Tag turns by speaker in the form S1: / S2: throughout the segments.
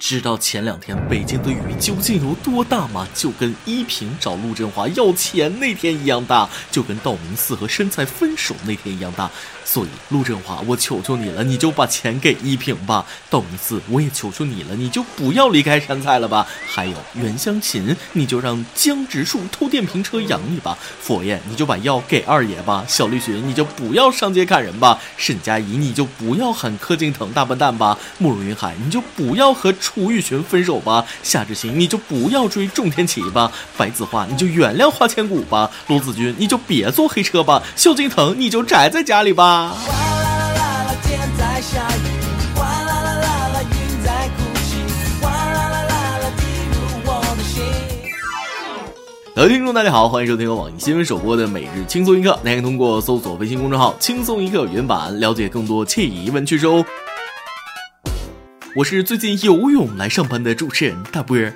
S1: 知道前两天北京的雨究竟有多大吗？就跟依萍找陆振华要钱那天一样大，就跟道明寺和杉菜分手那天一样大。所以陆振华，我求求你了，你就把钱给依萍吧。道明寺，我也求求你了，你就不要离开杉菜了吧。还有袁湘琴，你就让江直树偷电瓶车养你吧。佛爷，你就把药给二爷吧。小栗旬，你就不要上街砍人吧。沈佳宜，你就不要喊柯敬腾大笨蛋吧。慕容云海，你就不要和。楚雨荨分手吧，夏志清你就不要追仲天齐吧，白子画你就原谅花千骨吧，罗子君你就别坐黑车吧，萧敬腾你就宅在家里吧。各位听众，大家好，欢迎收听由网易新闻首播的每日轻松一刻，您可以通过搜索微信公众号“轻松一刻”原版了解更多惬意文趣事哦。我是最近游泳来上班的主持人大波儿。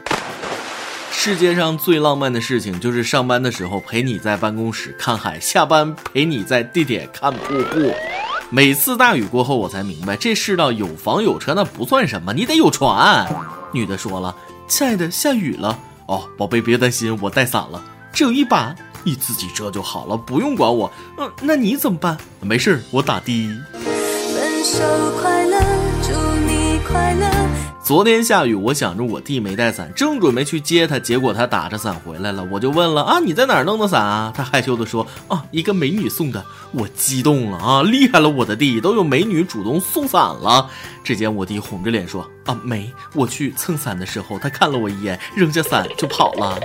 S1: 世界上最浪漫的事情就是上班的时候陪你在办公室看海，下班陪你在地铁看瀑布。每次大雨过后，我才明白这世道有房有车那不算什么，你得有船。女的说了：“亲爱的，下雨了。”哦，宝贝别担心，我带伞了，只有一把，你自己遮就好了，不用管我。嗯，那你怎么办？没事我打的。分手快乐。祝快乐。昨天下雨，我想着我弟没带伞，正准备去接他，结果他打着伞回来了。我就问了啊，你在哪儿弄的伞啊？他害羞的说啊，一个美女送的。我激动了啊，厉害了，我的弟都有美女主动送伞了。只见我弟红着脸说啊，没，我去蹭伞的时候，他看了我一眼，扔下伞就跑了。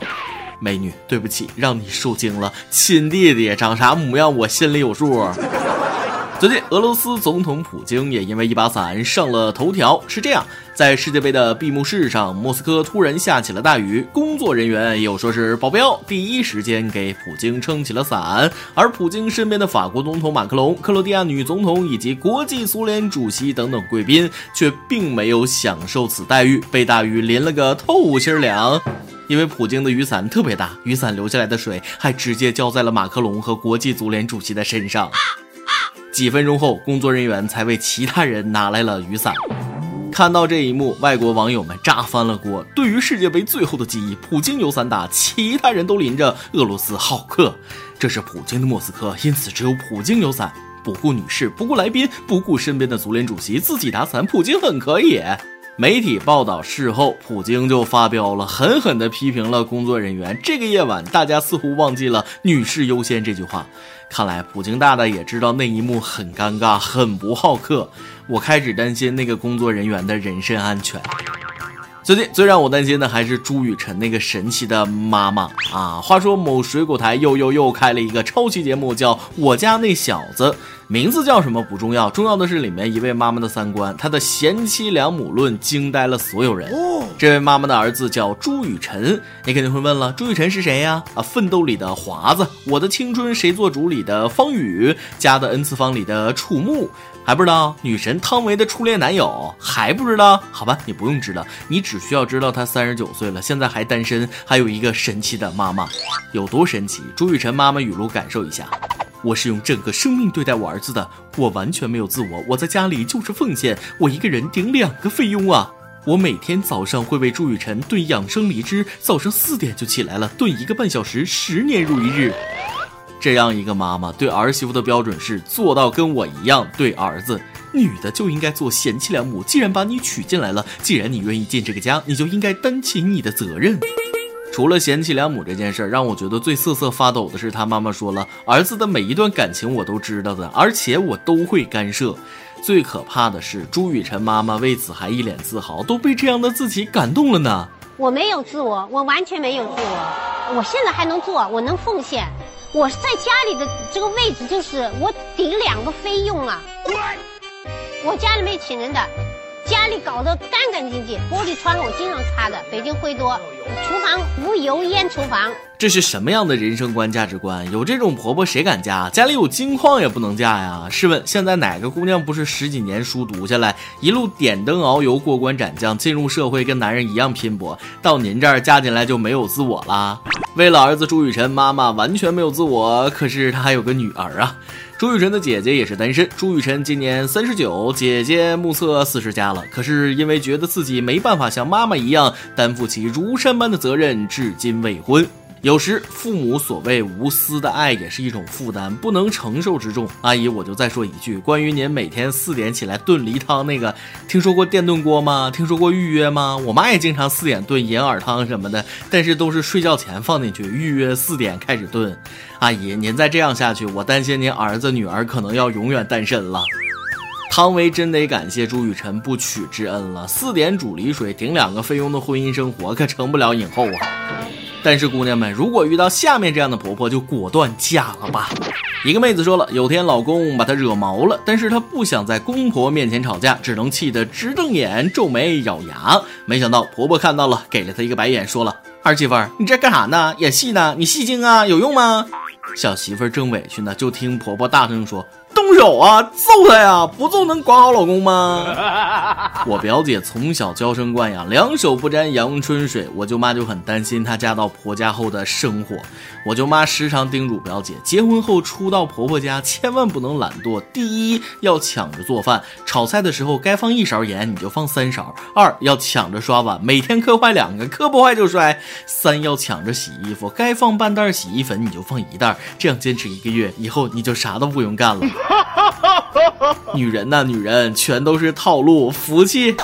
S1: 美女，对不起，让你受惊了。亲弟弟长啥模样，我心里有数。最近，俄罗斯总统普京也因为一把伞上了头条。是这样，在世界杯的闭幕式上，莫斯科突然下起了大雨，工作人员又说是保镖，第一时间给普京撑起了伞。而普京身边的法国总统马克龙、克罗地亚女总统以及国际足联主席等等贵宾，却并没有享受此待遇，被大雨淋了个透心凉。因为普京的雨伞特别大，雨伞流下来的水还直接浇在了马克龙和国际足联主席的身上。几分钟后，工作人员才为其他人拿来了雨伞。看到这一幕，外国网友们炸翻了锅。对于世界杯最后的记忆，普京有伞打，其他人都淋着。俄罗斯浩克，这是普京的莫斯科，因此只有普京有伞。不顾女士，不顾来宾，不顾身边的足联主席，自己打伞，普京很可以。媒体报道事后，普京就发飙了，狠狠地批评了工作人员。这个夜晚，大家似乎忘记了“女士优先”这句话。看来普京大大也知道那一幕很尴尬，很不好客。我开始担心那个工作人员的人身安全。最近最让我担心的还是朱雨辰那个神奇的妈妈啊！话说某水果台又又又开了一个超级节目，叫《我家那小子》。名字叫什么不重要，重要的是里面一位妈妈的三观，她的贤妻良母论惊呆了所有人。这位妈妈的儿子叫朱雨辰，你肯定会问了，朱雨辰是谁呀？啊，奋斗里的华子，我的青春谁做主里的方宇，家的 n 次方里的楚木，还不知道女神汤唯的初恋男友，还不知道？好吧，你不用知道，你只需要知道他三十九岁了，现在还单身，还有一个神奇的妈妈，有多神奇？朱雨辰妈妈语录，感受一下。我是用整个生命对待我儿子的，我完全没有自我，我在家里就是奉献，我一个人顶两个费用啊！我每天早上会为朱雨辰炖养生梨汁，早上四点就起来了，炖一个半小时，十年如一日。这样一个妈妈对儿媳妇的标准是做到跟我一样对儿子，女的就应该做贤妻良母。既然把你娶进来了，既然你愿意进这个家，你就应该担起你的责任。除了贤妻良母这件事儿，让我觉得最瑟瑟发抖的是，他妈妈说了，儿子的每一段感情我都知道的，而且我都会干涉。最可怕的是，朱雨辰妈妈为此还一脸自豪，都被这样的自己感动了呢。
S2: 我没有自我，我完全没有自我，我现在还能做，我能奉献。我在家里的这个位置就是我顶两个费用啊。我家里没请人的。家里搞得干干净净，玻璃窗我经常擦的。北京灰多，厨房无油烟厨房。
S1: 这是什么样的人生观价值观？有这种婆婆谁敢嫁？家里有金矿也不能嫁呀！试问现在哪个姑娘不是十几年书读下来，一路点灯熬油过关斩将，进入社会跟男人一样拼搏？到您这儿嫁进来就没有自我啦？为了儿子朱雨辰，妈妈完全没有自我。可是她还有个女儿啊。朱雨辰的姐姐也是单身，朱雨辰今年三十九，姐姐目测四十加了。可是因为觉得自己没办法像妈妈一样担负起如山般的责任，至今未婚。有时父母所谓无私的爱也是一种负担，不能承受之重。阿姨，我就再说一句，关于您每天四点起来炖梨汤那个，听说过电炖锅吗？听说过预约吗？我妈也经常四点炖银耳汤什么的，但是都是睡觉前放进去，预约四点开始炖。阿姨，您再这样下去，我担心您儿子女儿可能要永远单身了。汤唯真得感谢朱雨辰不娶之恩了，四点煮梨水顶两个菲佣的婚姻生活可成不了影后啊。但是姑娘们，如果遇到下面这样的婆婆，就果断嫁了吧。一个妹子说了，有天老公把她惹毛了，但是她不想在公婆面前吵架，只能气得直瞪眼、皱眉、咬牙。没想到婆婆看到了，给了她一个白眼，说了：“儿媳妇，你这干啥呢？演戏呢？你戏精啊？有用吗？”小媳妇正委屈呢，就听婆婆大声说。动手啊！揍他呀！不揍能管好老公吗？我表姐从小娇生惯养，两手不沾阳春水。我舅妈就很担心她嫁到婆家后的生活。我舅妈时常叮嘱表姐，结婚后初到婆婆家千万不能懒惰。第一，要抢着做饭，炒菜的时候该放一勺盐你就放三勺；二要抢着刷碗，每天磕坏两个，磕不坏就摔；三要抢着洗衣服，该放半袋洗衣粉你就放一袋，这样坚持一个月，以后你就啥都不用干了。女人呐，女人全都是套路，福气。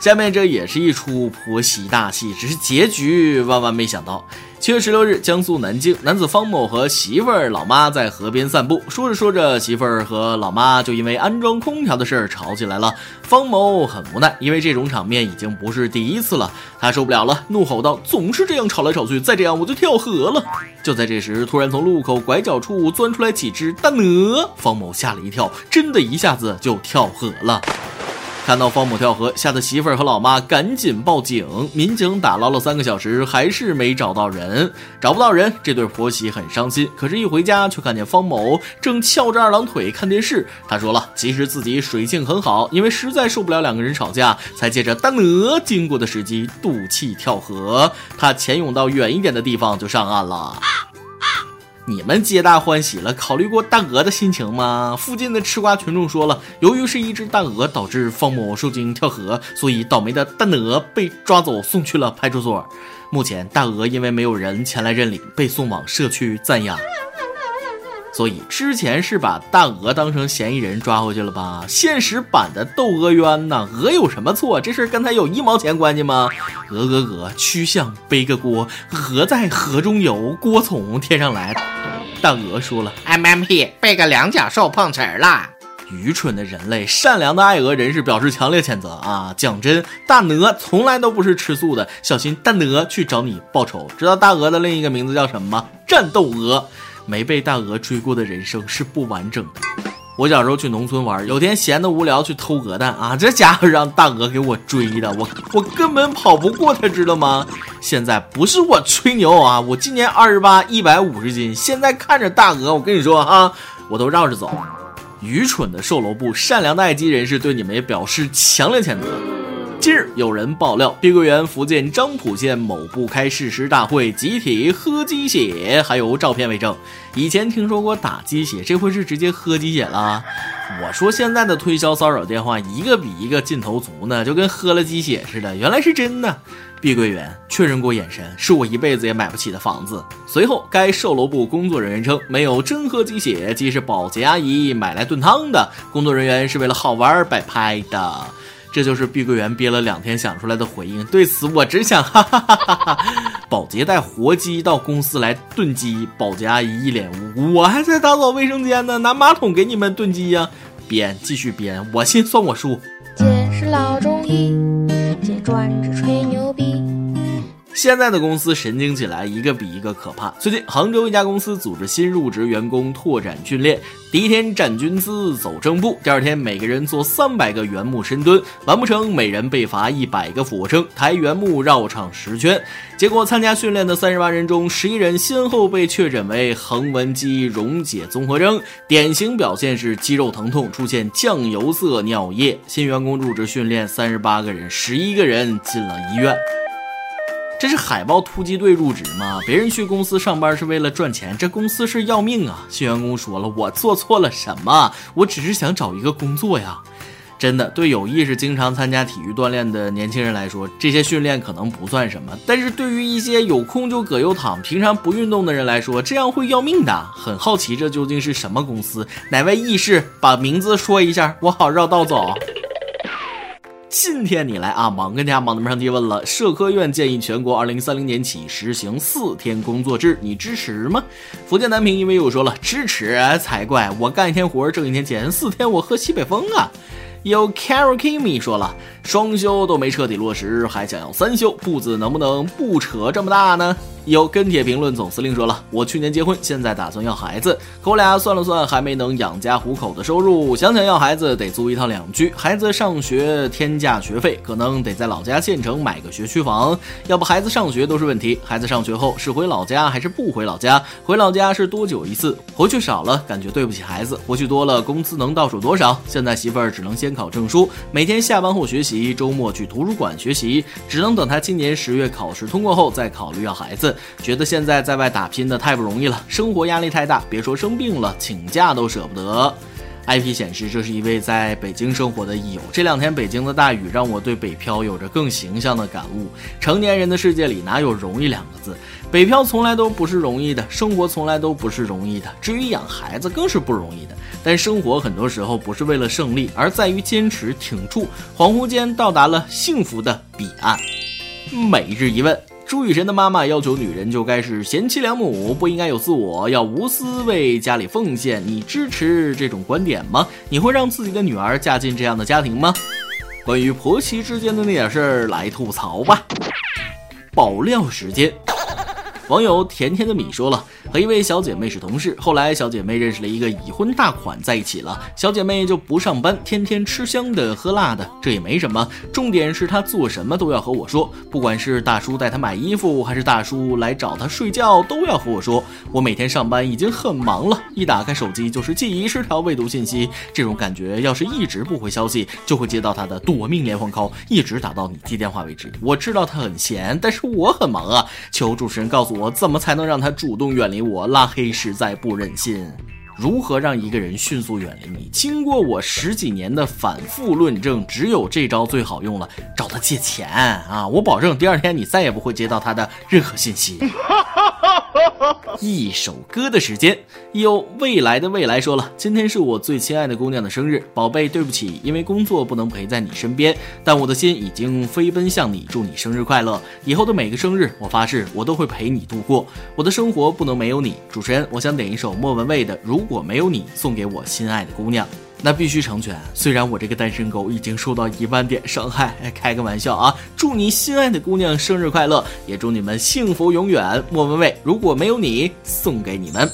S1: 下面这也是一出婆媳大戏，只是结局万万没想到。七月十六日，江苏南京，男子方某和媳妇儿、老妈在河边散步，说着说着，媳妇儿和老妈就因为安装空调的事儿吵起来了。方某很无奈，因为这种场面已经不是第一次了，他受不了了，怒吼道：“总是这样吵来吵去，再这样我就跳河了！”就在这时，突然从路口拐角处钻出来几只大鹅，方某吓了一跳，真的一下子就跳河了。看到方某跳河，吓得媳妇儿和老妈赶紧报警。民警打捞了三个小时，还是没找到人。找不到人，这对婆媳很伤心。可是，一回家却看见方某正翘着二郎腿看电视。他说了，其实自己水性很好，因为实在受不了两个人吵架，才借着大鹅经过的时机赌气跳河。他潜泳到远一点的地方就上岸了。你们皆大欢喜了，考虑过大鹅的心情吗？附近的吃瓜群众说了，由于是一只大鹅导致方某受惊跳河，所以倒霉的大鹅被抓走送去了派出所。目前大鹅因为没有人前来认领，被送往社区暂养。所以之前是把大鹅当成嫌疑人抓回去了吧？现实版的窦娥冤呐，鹅有什么错？这事跟他有一毛钱关系吗？鹅鹅鹅，曲项背个锅，鹅在河中游，锅从天上来。大鹅说了
S3: ：“M M P，背个两脚兽碰瓷儿了。”
S1: 愚蠢的人类，善良的爱鹅人士表示强烈谴责啊！讲真，大鹅从来都不是吃素的，小心大鹅去找你报仇。知道大鹅的另一个名字叫什么吗？战斗鹅。没被大鹅追过的人生是不完整的。我小时候去农村玩，有天闲得无聊去偷鹅蛋啊，这家伙让大鹅给我追的，我我根本跑不过他，知道吗？现在不是我吹牛啊，我今年二十八，一百五十斤，现在看着大鹅，我跟你说啊，我都绕着走。愚蠢的售楼部，善良的爱鸡人士对你们也表示强烈谴责。近日有人爆料，碧桂园福建漳浦县某部开誓师大会集体喝鸡血，还有照片为证。以前听说过打鸡血，这回是直接喝鸡血了。我说现在的推销骚扰电话一个比一个劲头足呢，就跟喝了鸡血似的。原来是真的。碧桂园确认过眼神，是我一辈子也买不起的房子。随后，该售楼部工作人员称，没有真喝鸡血，即是保洁阿姨买来炖汤的，工作人员是为了好玩摆拍的。这就是碧桂园憋了两天想出来的回应。对此，我只想哈哈哈哈哈！保洁带活鸡到公司来炖鸡，保洁阿姨一脸无辜。我还在打扫卫生间呢，拿马桶给你们炖鸡呀！编，继续编，我信算我输。姐是老中医，姐专治吹牛。现在的公司神经起来，一个比一个可怕。最近，杭州一家公司组织新入职员工拓展训练，第一天站军姿走正步，第二天每个人做三百个圆木深蹲，完不成每人被罚一百个俯卧撑，抬圆木绕场十圈。结果，参加训练的三十八人中，十一人先后被确诊为横纹肌溶解综合征，典型表现是肌肉疼痛，出现酱油色尿液。新员工入职训练三十八个人，十一个人进了医院。这是海豹突击队入职吗？别人去公司上班是为了赚钱，这公司是要命啊！新员工说了，我做错了什么？我只是想找一个工作呀。真的，对有意识经常参加体育锻炼的年轻人来说，这些训练可能不算什么；但是对于一些有空就葛优躺、平常不运动的人来说，这样会要命的。很好奇，这究竟是什么公司？哪位义士把名字说一下，我好绕道走。今天你来啊，忙跟大家忙的们上提问了。社科院建议全国二零三零年起实行四天工作制，你支持吗？福建南平因为又说了支持才怪，我干一天活挣一天钱，四天我喝西北风啊。有 Carol Kimi 说了。双休都没彻底落实，还想要三休，步子能不能不扯这么大呢？有跟帖评论总司令说了，我去年结婚，现在打算要孩子，可我俩算了算，还没能养家糊口的收入，想想要孩子得租一套两居，孩子上学天价学费，可能得在老家县城买个学区房，要不孩子上学都是问题。孩子上学后是回老家还是不回老家？回老家是多久一次？回去少了感觉对不起孩子，回去多了工资能到手多少？现在媳妇儿只能先考证书，每天下班后学习。周末去图书馆学习，只能等他今年十月考试通过后再考虑要孩子。觉得现在在外打拼的太不容易了，生活压力太大，别说生病了，请假都舍不得。IP 显示，这是一位在北京生活的益友。这两天北京的大雨让我对北漂有着更形象的感悟。成年人的世界里哪有容易两个字？北漂从来都不是容易的，生活从来都不是容易的。至于养孩子更是不容易的。但生活很多时候不是为了胜利，而在于坚持挺住。恍惚间到达了幸福的彼岸。每日一问。朱雨辰的妈妈要求女人就该是贤妻良母，不应该有自我，要无私为家里奉献。你支持这种观点吗？你会让自己的女儿嫁进这样的家庭吗？关于婆媳之间的那点事儿，来吐槽吧。爆料时间。网友甜甜的米说了，和一位小姐妹是同事，后来小姐妹认识了一个已婚大款在一起了，小姐妹就不上班，天天吃香的喝辣的，这也没什么，重点是她做什么都要和我说，不管是大叔带她买衣服，还是大叔来找她睡觉，都要和我说。我每天上班已经很忙了，一打开手机就是几十条未读信息，这种感觉要是一直不回消息，就会接到她的夺命连环 call，一直打到你接电话为止。我知道她很闲，但是我很忙啊，求主持人告诉我。怎么才能让她主动远离我？拉黑实在不忍心。如何让一个人迅速远离你？经过我十几年的反复论证，只有这招最好用了，找他借钱啊！我保证，第二天你再也不会接到他的任何信息。一首歌的时间，有未来的未来说了，今天是我最亲爱的姑娘的生日，宝贝，对不起，因为工作不能陪在你身边，但我的心已经飞奔向你，祝你生日快乐！以后的每个生日，我发誓，我都会陪你度过。我的生活不能没有你。主持人，我想点一首莫文蔚的《如果没有你》，送给我心爱的姑娘。那必须成全。虽然我这个单身狗已经受到一万点伤害，开个玩笑啊！祝你心爱的姑娘生日快乐，也祝你们幸福永远。莫文蔚，如果没有你，送给你们。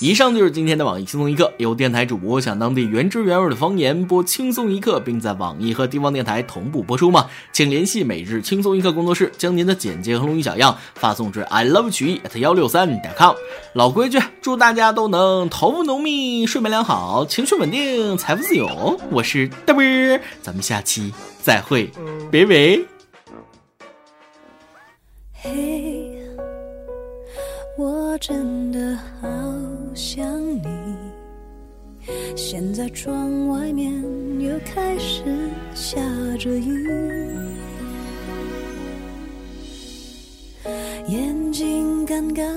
S1: 以上就是今天的网易轻松一刻。有电台主播想当地原汁原味的方言播轻松一刻，并在网易和地方电台同步播出吗？请联系每日轻松一刻工作室，将您的简介和录音小样发送至 i love 曲艺 at 幺六三点 com。老规矩，祝大家都能头发浓密、睡眠良好、情绪稳定、财富自由。我是大波儿，咱们下期再会，拜拜。嘿，
S4: 我真的好。想你，现在窗外面又开始下着雨，眼睛干干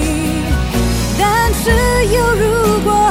S4: 只有如果，